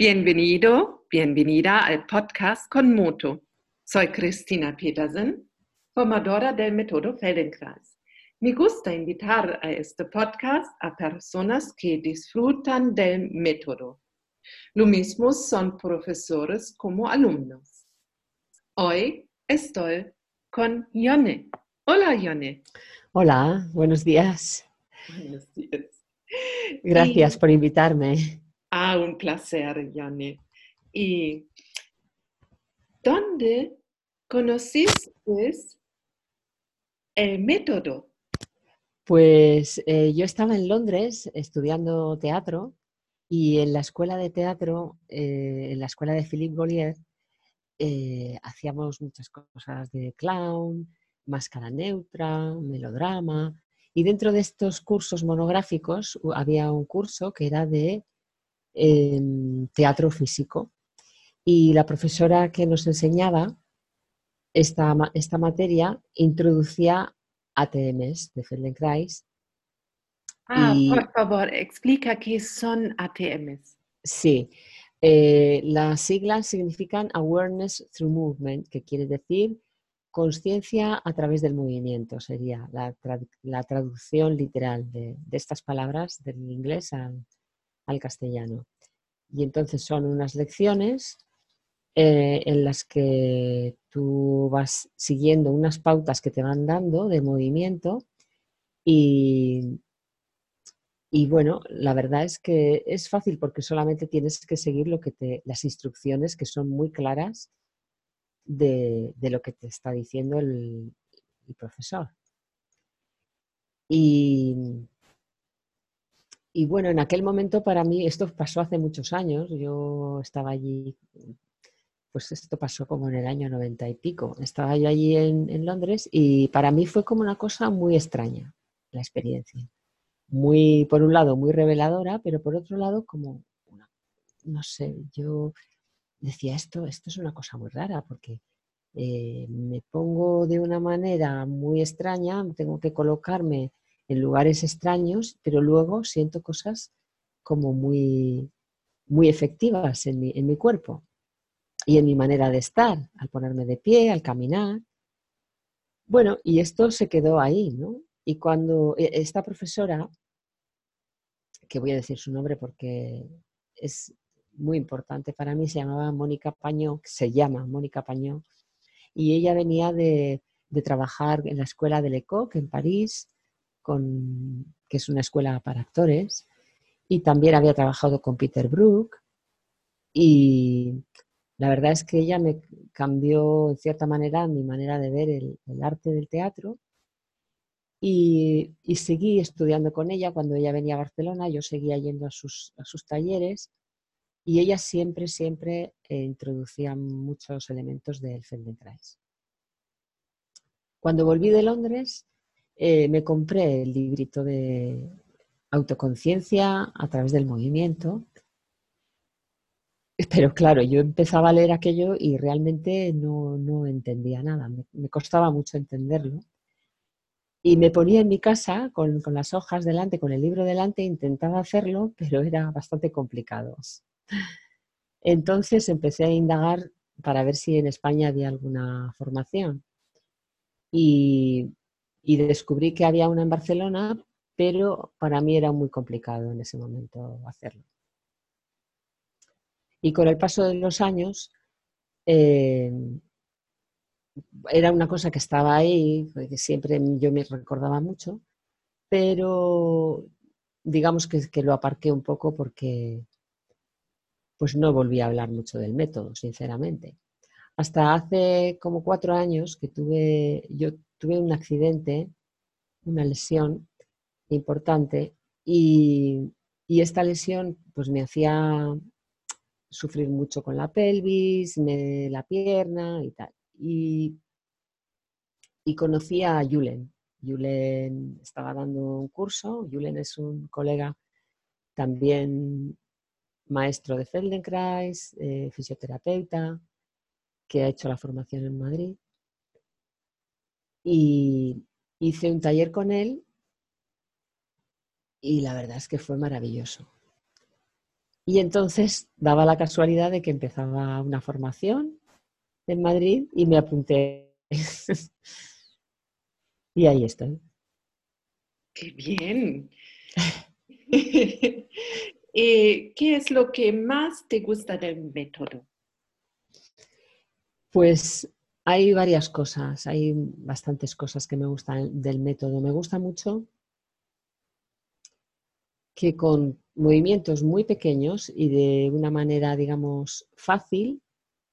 Bienvenido, bienvenida al podcast con Moto. Soy Cristina Petersen, formadora del método Feldenkrais. Me gusta invitar a este podcast a personas que disfrutan del método. Lo mismo son profesores como alumnos. Hoy estoy con Yone. Hola, Yone. Hola, buenos días. Buenos días. Gracias por invitarme. Ah, un placer, Yane. ¿Y dónde conociste el método? Pues eh, yo estaba en Londres estudiando teatro y en la escuela de teatro, eh, en la escuela de Philippe Golier, eh, hacíamos muchas cosas de clown, máscara neutra, melodrama. Y dentro de estos cursos monográficos había un curso que era de teatro físico. Y la profesora que nos enseñaba esta, esta materia introducía ATMs de Feldenkrais. Ah, por favor, explica qué son ATMs. Sí, eh, las siglas significan Awareness Through Movement, que quiere decir conciencia a través del movimiento, sería la, traducción literal de, de, estas palabras del inglés al, al castellano. Y entonces son unas lecciones eh, en las que tú vas siguiendo unas pautas que te van dando de movimiento y, y bueno, la verdad es que es fácil porque solamente tienes que seguir lo que te, las instrucciones que son muy claras de, de lo que te está diciendo el, el profesor. Y, y bueno, en aquel momento para mí, esto pasó hace muchos años, yo estaba allí, pues esto pasó como en el año noventa y pico, estaba yo allí en, Londres y para mí fue como una cosa muy extraña la experiencia. Muy, por un lado, muy reveladora, pero por otro lado, como, no sé, yo decía esto, esto es una cosa muy rara porque eh, me pongo de una manera muy extraña, tengo que colocarme en lugares extraños, pero luego siento cosas como muy, muy efectivas en mi, en mi cuerpo y en mi manera de estar, al ponerme de pie, al caminar. Bueno, y esto se quedó ahí, ¿no? Y cuando e, esta profesora, que voy a decir su nombre porque es muy importante para mí, se llamaba Mónica Pañó, se llama Mónica Pañó, y ella venía de, de trabajar en la escuela de Lecoq en París, que es una escuela para actores, y también había trabajado con Peter Brook. Y la verdad es que ella me cambió, en cierta manera, mi manera de ver el, arte del teatro. Y, seguí estudiando con ella cuando ella venía a Barcelona, yo seguía yendo a sus, a sus talleres y ella siempre, siempre eh, introducía muchos elementos del Feldenkrais. Cuando volví de Londres, eh, me compré el librito de autoconciencia a través del movimiento. Pero claro, yo empezaba a leer aquello y realmente no, entendía nada, me, costaba mucho entenderlo. Y me ponía en mi casa con, con, las hojas delante, con el libro delante, intentaba hacerlo, pero era bastante complicado. Entonces empecé a indagar para ver si en España había alguna formación. Y y descubrí que había una en Barcelona, pero para mí era muy complicado en ese momento hacerlo. Y con el paso de los años, eh, era una cosa que estaba ahí, que siempre yo me recordaba mucho, pero digamos que, que, lo aparqué un poco porque pues no volví a hablar mucho del método, sinceramente. Hasta hace como cuatro años que tuve, yo tuve un accidente, una lesión importante y, esta lesión pues me hacía sufrir mucho con la pelvis, me, la pierna y tal. Y, y conocí a Julen. Julen estaba dando un curso. Julen es un colega también maestro de Feldenkrais, eh, fisioterapeuta, que ha hecho la formación en Madrid y hice un taller con él y la verdad es que fue maravilloso. Y entonces daba la casualidad de que empezaba una formación en Madrid y me apunté. y ahí estoy. ¡Qué bien! Eh, ¿Qué es lo que más te gusta del método? Pues hay varias cosas, hay bastantes cosas que me gustan del método. Me gusta mucho que con movimientos muy pequeños y de una manera, digamos, fácil,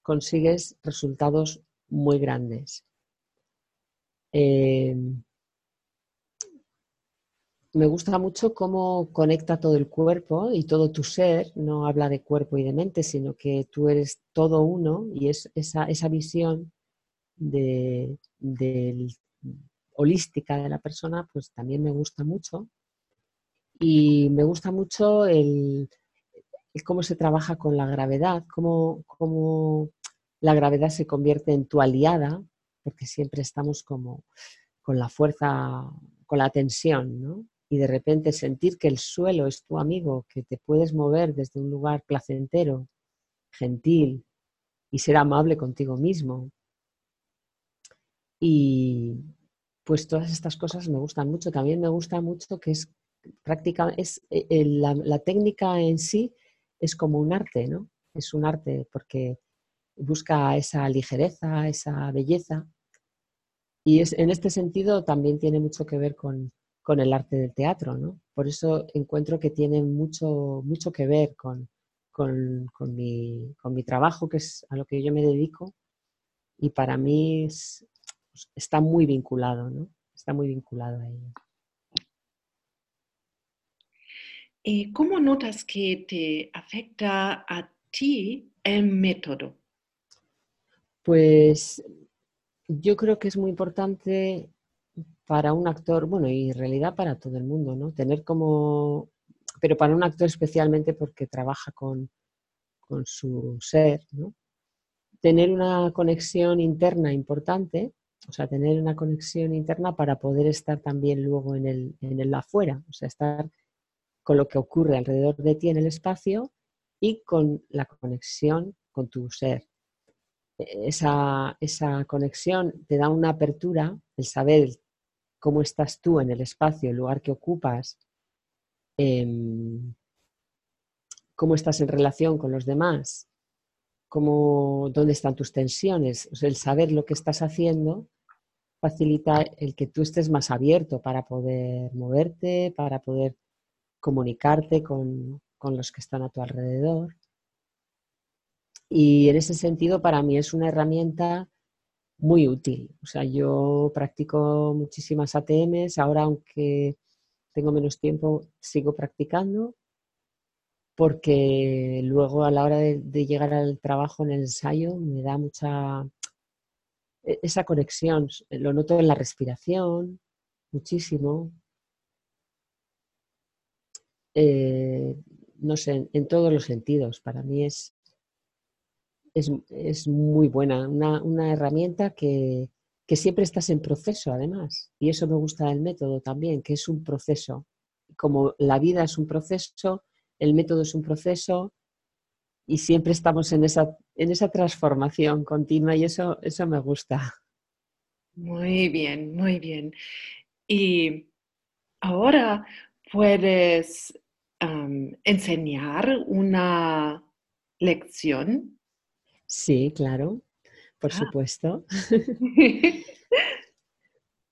consigues resultados muy grandes. Eh, me gusta mucho cómo conecta todo el cuerpo y todo tu ser, no habla de cuerpo y de mente, sino que tú eres todo uno y es esa, visión de, holística de la persona, pues también me gusta mucho. Y me gusta mucho el, cómo se trabaja con la gravedad, cómo, cómo la gravedad se convierte en tu aliada, porque siempre estamos como con la fuerza, con la tensión, ¿no? y de repente sentir que el suelo es tu amigo, que te puedes mover desde un lugar placentero, gentil y ser amable contigo mismo. Y pues todas estas cosas me gustan mucho. También me gusta mucho que es práctica, es eh, la, técnica en sí es como un arte, ¿no? Es un arte porque busca esa ligereza, esa belleza. Y es, en este sentido también tiene mucho que ver con, con el arte del teatro, ¿no? Por eso encuentro que tiene mucho, mucho que ver con, con, mi, trabajo, que es a lo que yo me dedico, y para mí pues, está muy vinculado, ¿no? Está muy vinculado a ello. ¿Y cómo notas que te afecta a ti el método? Pues yo creo que es muy importante para un actor, bueno, y en realidad para todo el mundo, ¿no? Tener como, pero para un actor especialmente porque trabaja con, con su ser, ¿no? Tener una conexión interna importante, o sea, tener una conexión interna para poder estar también luego en el, en el afuera, o sea, estar con lo que ocurre alrededor de ti en el espacio y con la conexión con tu ser. Esa, esa conexión te da una apertura, el saber cómo estás tú en el espacio, el lugar que ocupas, em, cómo estás en relación con los demás, cómo, dónde están tus tensiones. el saber lo que estás haciendo facilita el que tú estés más abierto para poder moverte, para poder comunicarte con, con los que están a tu alrededor. Y en ese sentido, para mí es una herramienta muy útil. O sea, yo practico muchísimas ATMs, ahora aunque tengo menos tiempo, sigo practicando porque luego a la hora de, llegar al trabajo en el ensayo me da mucha e, esa conexión, lo noto en la respiración muchísimo, eh, no sé, en todos los sentidos. Para mí es, es, muy buena, una, herramienta que, siempre estás en proceso además. Y eso me gusta del método también, que es un proceso. Como la vida es un proceso, el método es un proceso y siempre estamos en esa, en esa transformación continua y eso, eso me gusta. Muy bien, muy bien. Y ahora puedes enseñar una lección Sí, claro, por ah. supuesto.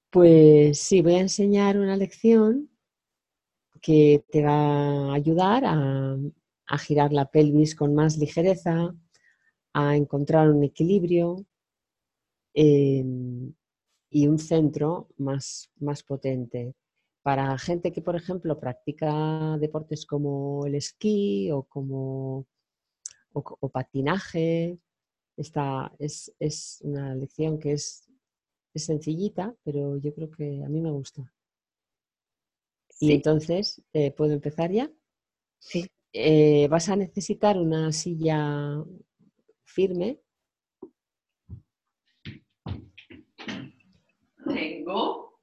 pues sí, voy a enseñar una lección que te va a ayudar a, girar la pelvis con más ligereza, a encontrar un equilibrio em, y un centro más, más potente. Para gente que, por ejemplo, practica deportes como el esquí o como o patinaje esta es, una lección que es, sencillita, pero yo creo que a mí me gusta. Y entonces, eh, ¿puedo empezar ya? Sí. Eh, vas a necesitar una silla firme. Tengo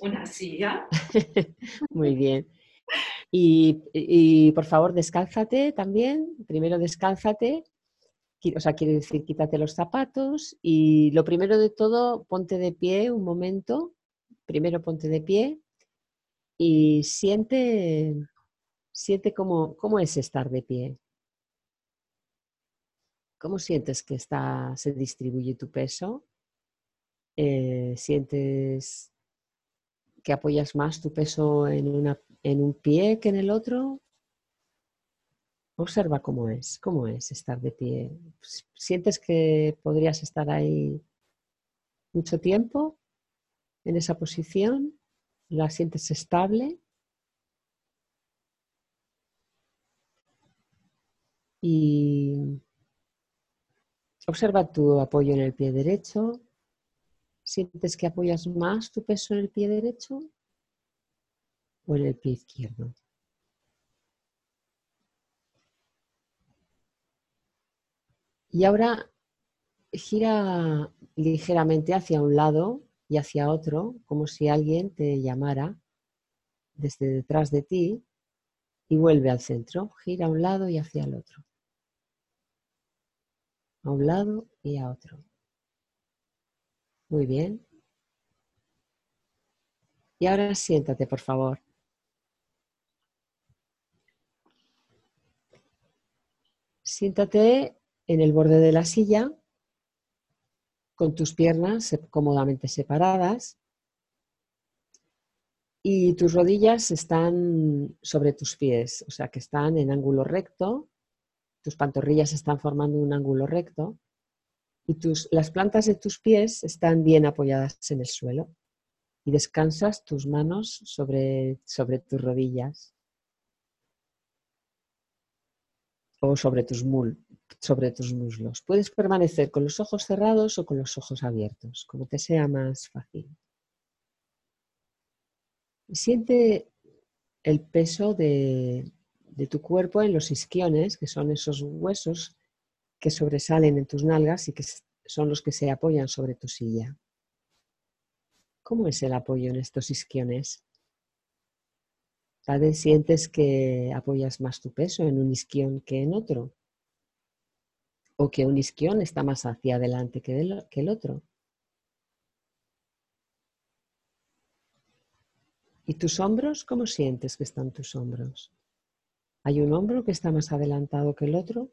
una silla. Muy bien. Y, por favor, descálzate también. Primero descálzate. O sea, quiere decir, quítate los zapatos. Y lo primero de todo, ponte de pie un momento. Primero ponte de pie y siente, siente cómo, cómo es estar de pie. ¿Cómo sientes que está, se distribuye tu peso? Eh, ¿Sientes que apoyas más tu peso en, una, en un pie que en el otro? Observa cómo es, cómo es estar de pie. ¿Sientes que podrías estar ahí mucho tiempo en esa posición? ¿La sientes estable? Y observa tu apoyo en el pie derecho, ¿Sientes que apoyas más tu peso en el pie derecho o en el pie izquierdo? Y ahora gira ligeramente hacia un lado y hacia otro, como si alguien te llamara desde detrás de ti y vuelve al centro. Gira a un lado y hacia el otro. A un lado y a otro. Muy bien. Y ahora siéntate, por favor. Siéntate en el borde de la silla con tus piernas cómodamente separadas y tus rodillas están sobre tus pies, o sea que están en ángulo recto, tus pantorrillas están formando un ángulo recto y tus, las plantas de tus pies están bien apoyadas en el suelo y descansas tus manos sobre, sobre tus rodillas o sobre tus, sobre tus muslos. Puedes permanecer con los ojos cerrados o con los ojos abiertos, como te sea más fácil. Siente el peso de, de tu cuerpo en los isquiones, que son esos huesos que sobresalen en tus nalgas y que son los que se apoyan sobre tu silla. ¿Cómo es el apoyo en estos isquiones? Sientes que apoyas más tu peso en un isquión que en otro. O que un isquión está más hacia adelante que que el otro. ¿Y tus hombros? ¿Cómo sientes que están tus hombros? ¿Hay un hombro que está más adelantado que el otro?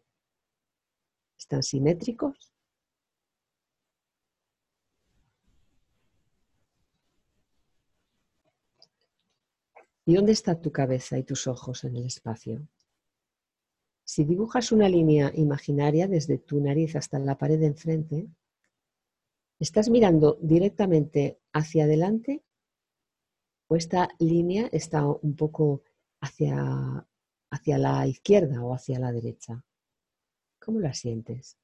¿Están simétricos? ¿Y dónde está tu cabeza y tus ojos en el espacio? Si dibujas una línea imaginaria desde tu nariz hasta la pared de enfrente, ¿estás mirando directamente hacia adelante o esta línea está un poco hacia, hacia la izquierda o hacia la derecha? ¿Cómo la sientes?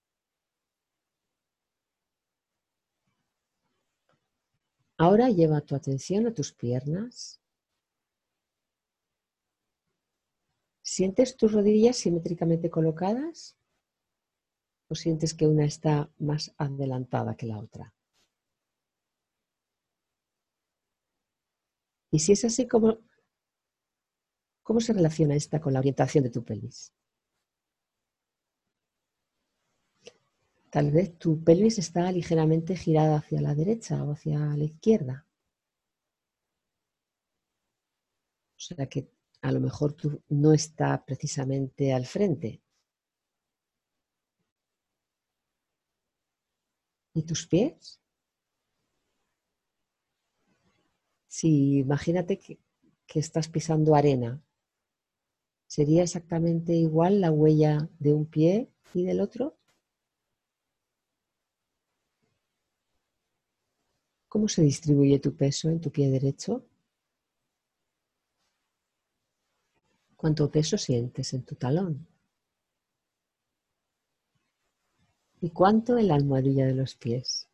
Ahora lleva tu atención a tus piernas. ¿Sientes tus rodillas simétricamente colocadas? ¿O sientes que una está más adelantada que la otra? Y si es así, ¿cómo, cómo se relaciona esta con la orientación de tu pelvis? Tal vez tu pelvis está ligeramente girada hacia la derecha o hacia la izquierda. O sea que a lo mejor tú no está precisamente al frente. ¿Y tus pies? Si imagínate que, que estás pisando arena, ¿sería exactamente igual la huella de un pie y del otro? ¿Cómo se distribuye tu peso en tu pie derecho? ¿Cuánto peso sientes en tu talón? ¿Y cuánto en la almohadilla de los pies?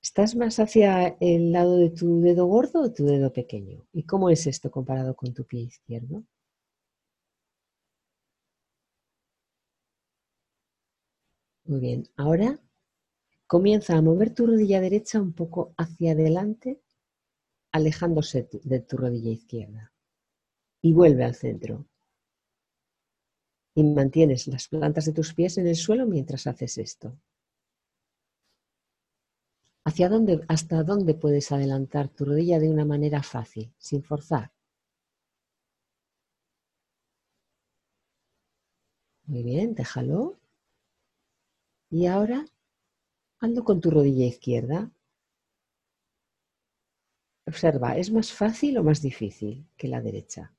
¿Estás más hacia el lado de tu dedo gordo o tu dedo pequeño? ¿Y cómo es esto comparado con tu pie izquierdo? Muy bien, ahora comienza a mover tu rodilla derecha un poco hacia adelante alejándose de tu rodilla izquierda. Y vuelve al centro. Y mantienes las plantas de tus pies en el suelo mientras haces esto. ¿Hacia dónde, hasta dónde puedes adelantar tu rodilla de una manera fácil, sin forzar? Muy bien, déjalo. Y ahora ando con tu rodilla izquierda. Observa, ¿es más fácil o más difícil que la derecha?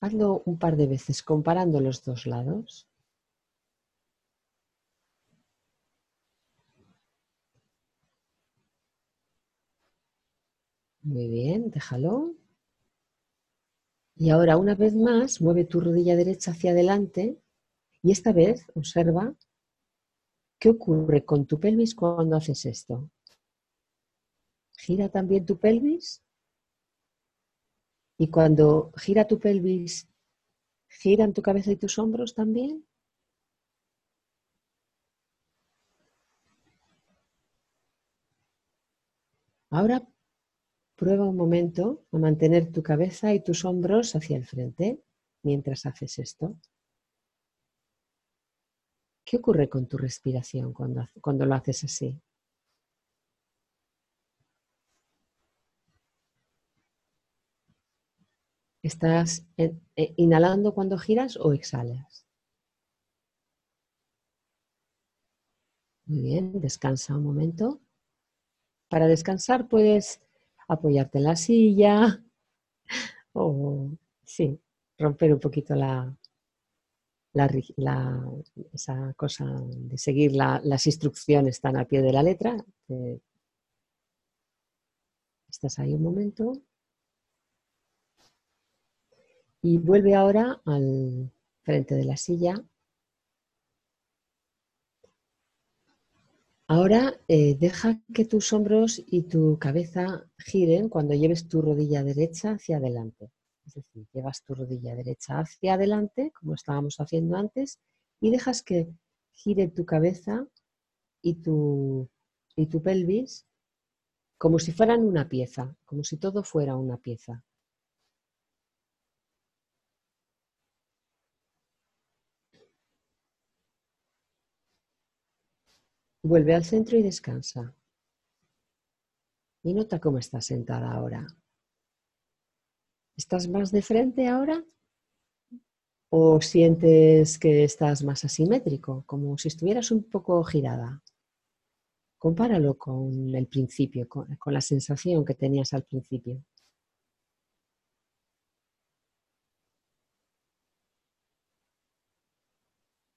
Hazlo un par de veces comparando los dos lados. Muy bien, déjalo. Y ahora una vez más mueve tu rodilla derecha hacia adelante y esta vez observa qué ocurre con tu pelvis cuando haces esto. Gira también tu pelvis y cuando gira tu pelvis, giran tu cabeza y tus hombros también. Ahora Prueba un momento a mantener tu cabeza y tus hombros hacia el frente mientras haces esto. ¿Qué ocurre con tu respiración cuando, cuando lo haces así? ¿Estás eh, inhalando cuando giras o exhalas? Muy bien, descansa un momento. Para descansar puedes apoyarte en la silla o, sí, romper un poquito la, esa cosa de seguir las instrucciones tan a pie de la letra. estás ahí un momento. Y vuelve ahora al frente de la silla Ahora eh, deja que tus hombros y tu cabeza giren cuando lleves tu rodilla derecha hacia adelante. Es decir, llevas tu rodilla derecha hacia adelante, como estábamos haciendo antes, y dejas que gire tu cabeza y tu, y tu pelvis como si fueran una pieza, como si todo fuera una pieza. Vuelve al centro y descansa. Y nota cómo estás sentada ahora. ¿Estás más de frente ahora? ¿O sientes que estás más asimétrico, como si estuvieras un poco girada? Compáralo con el principio, con, la sensación que tenías al principio.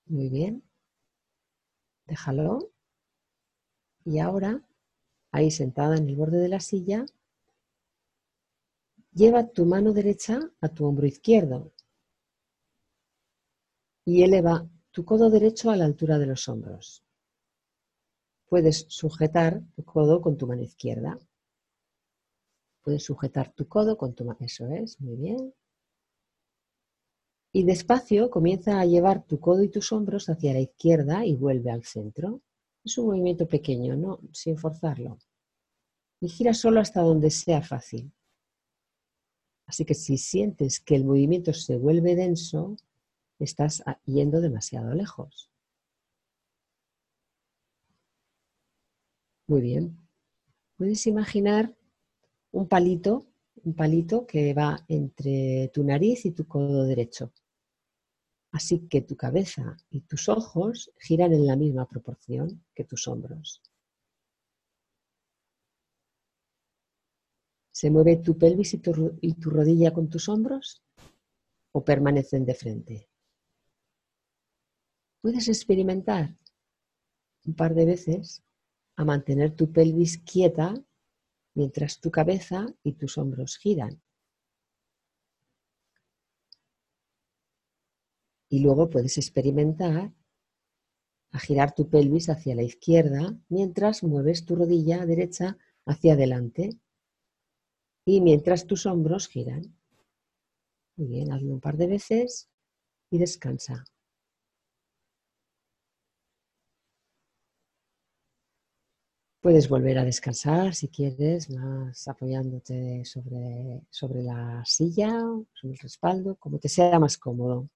Muy bien. Déjalo. Y ahora, ahí sentada en el borde de la silla, lleva tu mano derecha a tu hombro izquierdo y eleva tu codo derecho a la altura de los hombros. Puedes sujetar tu codo con tu mano izquierda. Puedes sujetar tu codo con tu mano. Eso es, muy bien. Y despacio comienza a llevar tu codo y tus hombros hacia la izquierda y vuelve al centro. Es un movimiento pequeño, ¿no? sin forzarlo. Y gira solo hasta donde sea fácil. Así que si sientes que el movimiento se vuelve denso, estás yendo demasiado lejos. Muy bien. Puedes imaginar un palito, un palito que va entre tu nariz y tu codo derecho. Así que tu cabeza y tus ojos giran en la misma proporción que tus hombros. ¿Se mueve tu pelvis y tu, rodilla con tus hombros o permanecen de frente? Puedes experimentar un par de veces a mantener tu pelvis quieta mientras tu cabeza y tus hombros giran. Y luego puedes experimentar a girar tu pelvis hacia la izquierda mientras mueves tu rodilla derecha hacia adelante y mientras tus hombros giran. Muy bien, hazlo un par de veces y descansa. Puedes volver a descansar si quieres, más apoyándote sobre, sobre la silla, sobre el respaldo, como te sea más cómodo.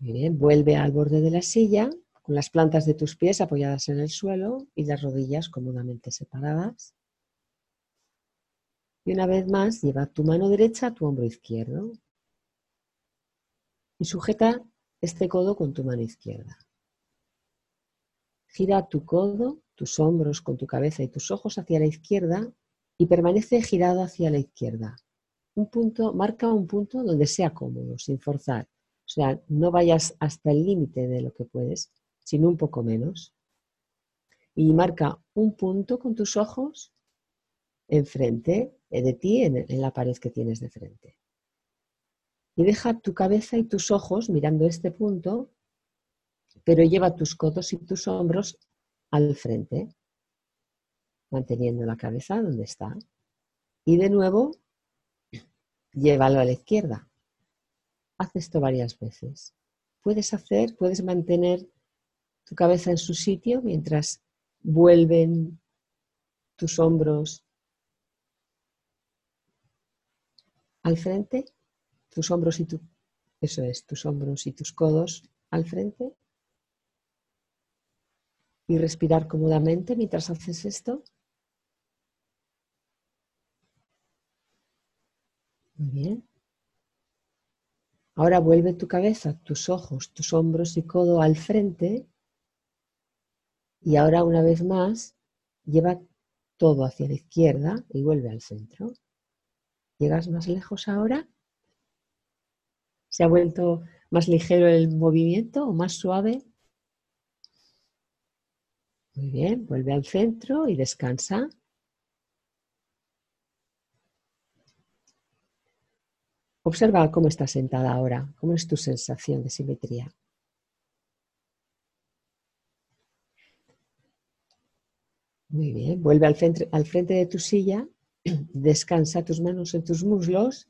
Vuelve al borde de la silla con las plantas de tus pies apoyadas en el suelo y las rodillas cómodamente separadas. Y una vez más, lleva tu mano derecha a tu hombro izquierdo y sujeta este codo con tu mano izquierda. Gira tu codo, tus hombros con tu cabeza y tus ojos hacia la izquierda y permanece girado hacia la izquierda. Un punto, marca un punto donde sea cómodo, sin forzar. O sea, no vayas hasta el límite de lo que puedes, sino un poco menos. Y marca un punto con tus ojos enfrente eh, de ti, en, en la pared que tienes de frente. Y deja tu cabeza y tus ojos mirando este punto pero lleva tus codos y tus hombros al frente, manteniendo la cabeza donde está. Y de nuevo, llévalo a la izquierda. Haz esto varias veces. Puedes hacer, puedes mantener tu cabeza en su sitio mientras vuelven tus hombros al frente, tus hombros y tu, eso es, tus hombros y tus codos al frente y respirar cómodamente mientras haces esto. Muy bien. Ahora vuelve tu cabeza, tus ojos, tus hombros y codo al frente. Y ahora una vez más, lleva todo hacia la izquierda y vuelve al centro. ¿Llegas más lejos ahora? ¿Se ha vuelto más ligero el movimiento o más suave? Muy bien, vuelve al centro y descansa. Observa cómo estás sentada ahora, cómo es tu sensación de simetría. Muy bien, vuelve al frente, al frente de tu silla, descansa tus manos en tus muslos,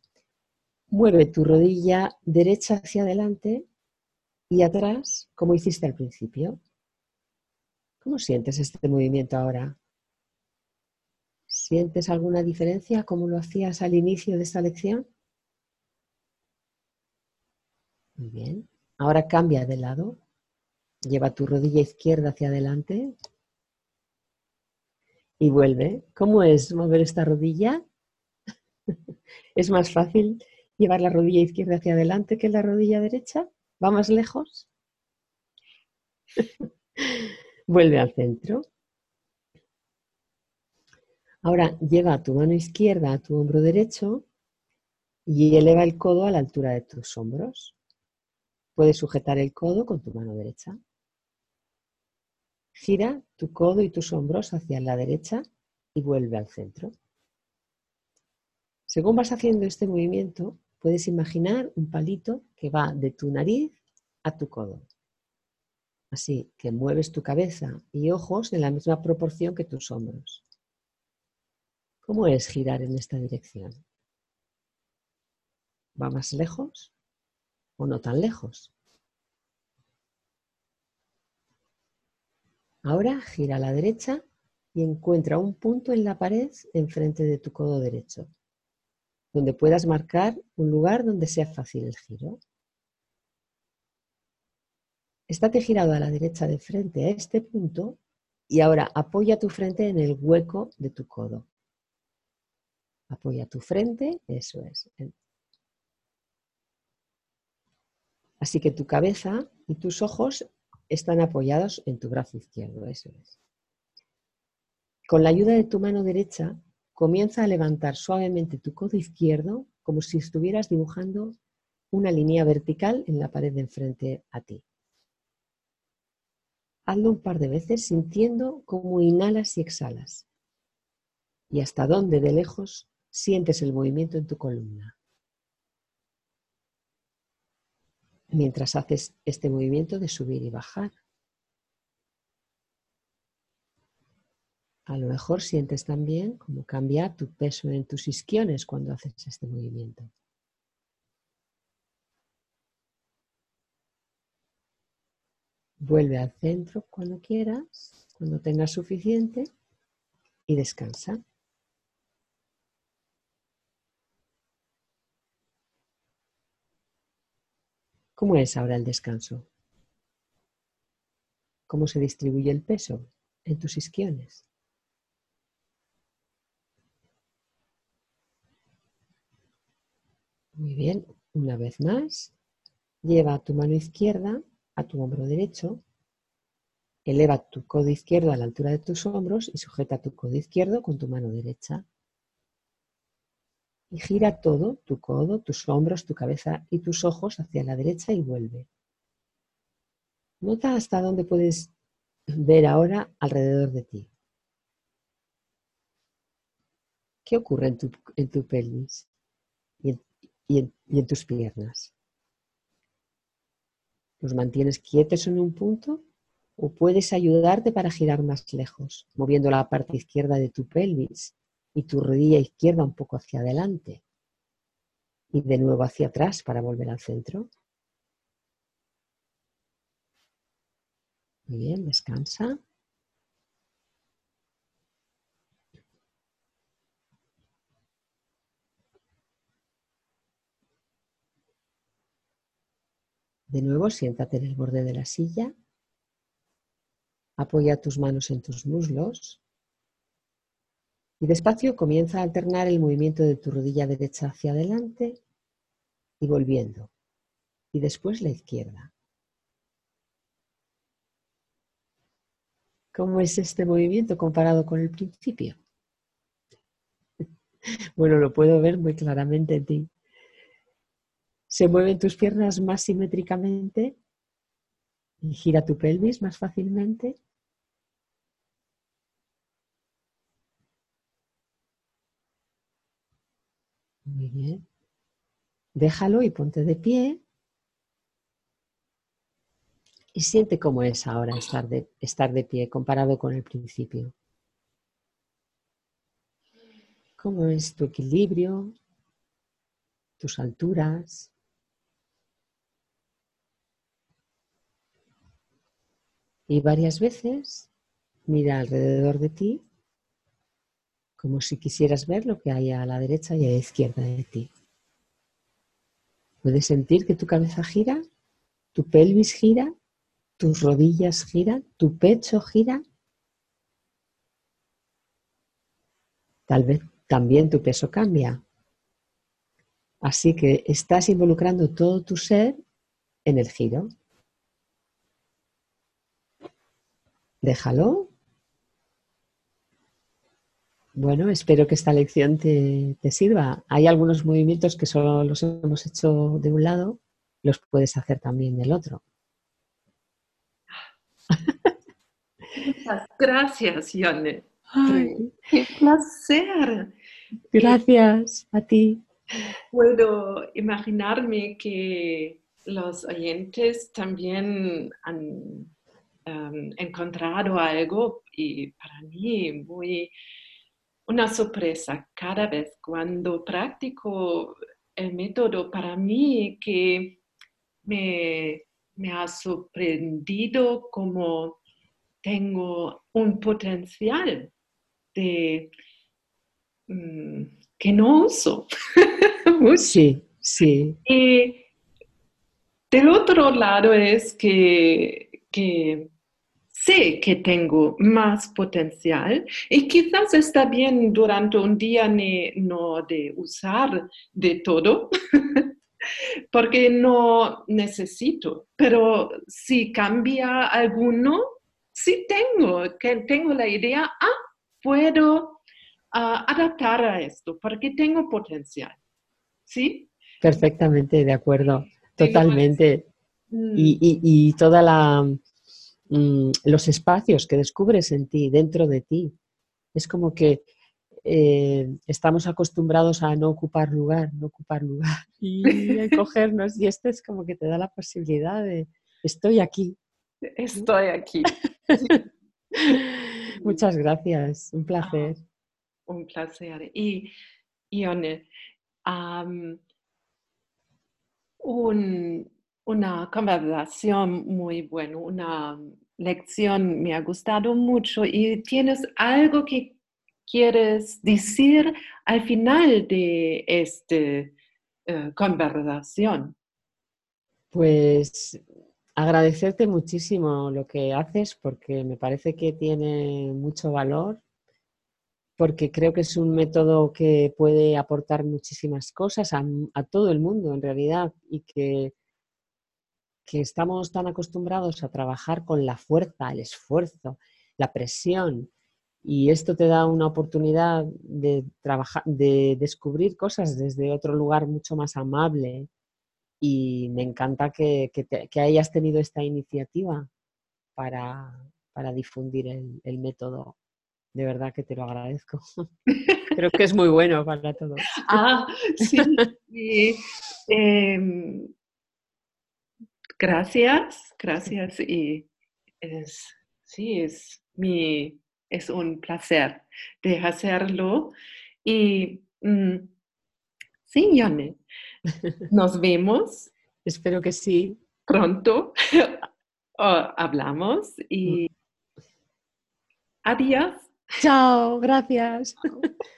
mueve tu rodilla derecha hacia adelante y atrás, como hiciste al principio. ¿Cómo sientes este movimiento ahora? ¿Sientes alguna diferencia como lo hacías al inicio de esta lección? Muy bien. Ahora cambia de lado. Lleva tu rodilla izquierda hacia adelante. Y vuelve. ¿Cómo es mover esta rodilla? ¿Es más fácil llevar la rodilla izquierda hacia adelante que la rodilla derecha? ¿Va más lejos? Vuelve al centro. Ahora lleva tu mano izquierda a tu hombro derecho y eleva el codo a la altura de tus hombros. Puedes sujetar el codo con tu mano derecha. Gira tu codo y tus hombros hacia la derecha y vuelve al centro. Según vas haciendo este movimiento, puedes imaginar un palito que va de tu nariz a tu codo. Así que mueves tu cabeza y ojos en la misma proporción que tus hombros. ¿Cómo es girar en esta dirección? ¿Va más lejos o no tan lejos? Ahora gira a la derecha y encuentra un punto en la pared enfrente de tu codo derecho, donde puedas marcar un lugar donde sea fácil el giro. Estate girado a la derecha de frente a este punto y ahora apoya tu frente en el hueco de tu codo. Apoya tu frente, eso es. Así que tu cabeza y tus ojos están apoyados en tu brazo izquierdo, eso es. Con la ayuda de tu mano derecha, comienza a levantar suavemente tu codo izquierdo como si estuvieras dibujando una línea vertical en la pared de enfrente a ti. Hazlo un par de veces sintiendo cómo inhalas y exhalas. Y hasta dónde de lejos sientes el movimiento en tu columna. Mientras haces este movimiento de subir y bajar. A lo mejor sientes también cómo cambia tu peso en tus isquiones cuando haces este movimiento. Vuelve al centro cuando quieras. cuando tengas suficiente y descansa. ¿Cómo es ahora el descanso? ¿Cómo se distribuye el peso en tus isquiones? Muy bien, una vez más, lleva tu mano izquierda a tu hombro derecho, eleva tu codo izquierdo a la altura de tus hombros y sujeta tu codo izquierdo con tu mano derecha. Y gira todo, tu codo, tus hombros, tu cabeza y tus ojos hacia la derecha y vuelve. Nota hasta dónde puedes ver ahora alrededor de ti. ¿Qué ocurre en tu, en tu pelvis? y en, tus piernas. ¿Los mantienes quietos en un punto o puedes ayudarte para girar más lejos, moviendo la parte izquierda de tu pelvis y tu rodilla izquierda un poco hacia adelante y de nuevo hacia atrás para volver al centro? Muy bien, descansa. De nuevo, siéntate en el borde de la silla. Apoya tus manos en tus muslos. Y despacio comienza a alternar el movimiento de tu rodilla derecha hacia adelante y volviendo. Y después la izquierda. ¿Cómo es este movimiento comparado con el principio? Bueno, lo puedo ver muy claramente en ti. Se mueven tus piernas más simétricamente y gira tu pelvis más fácilmente. Déjalo y ponte de pie. Y siente cómo es ahora estar de, estar de pie comparado con el principio. ¿Cómo es tu equilibrio? ¿Tus alturas? Y varias veces mira alrededor de ti como si quisieras ver lo que hay a la derecha y a la izquierda de ti. Puedes sentir que tu cabeza gira, tu pelvis gira, tus rodillas giran, tu pecho gira. Tal vez también tu peso cambia. Así que estás involucrando todo tu ser en el giro. déjalo. Bueno, espero que esta lección te, sirva. Hay algunos movimientos que solo los hemos hecho de un lado, los puedes hacer también del otro. Muchas gracias, Yone. ¡Qué placer! Gracias a ti. Puedo imaginarme que los oyentes también han Em, encontrado algo y para mí muy una sorpresa cada vez cuando practico el método para mí que me, ha sorprendido como tengo un potencial de mm, que no uso. sí, sí. Y del otro lado es que, que sé que tengo más potencial y quizás está bien durante un día no de usar de todo, porque no necesito, pero si cambia alguno, sí tengo, que tengo la idea, ah, puedo ah, adaptar a esto, porque tengo potencial. ¿Sí? Perfectamente, de acuerdo, totalmente. Mm. y toda la Mm, los espacios que descubres en ti, dentro de ti. Es como que eh, estamos acostumbrados a no ocupar lugar, no ocupar lugar y a cogernos. Y este es como que te da la posibilidad de, estoy aquí. Estoy aquí. Muchas gracias, un placer. un placer. Y, Ione, un, una conversación muy buena, una lección me ha gustado mucho y tienes algo que quieres decir al final de esta eh, conversación. Pues agradecerte muchísimo lo que haces porque me parece que tiene mucho valor, porque creo que es un método que puede aportar muchísimas cosas a, a todo el mundo en realidad y que que estamos tan acostumbrados a trabajar con la fuerza, el esfuerzo, la presión, y esto te da una oportunidad de, trabajar, de descubrir cosas desde otro lugar mucho más amable. Y me encanta que, hayas tenido esta iniciativa para, difundir el, método. De verdad que te lo agradezco. Creo que es muy bueno para todos. Ah, sí. Em, Gracias, gracias y es, sí, es, mi, es un placer de hacerlo. Y mm, sí, Yane, nos vemos. Espero que sí. Pronto hablamos y adiós. Chao, gracias.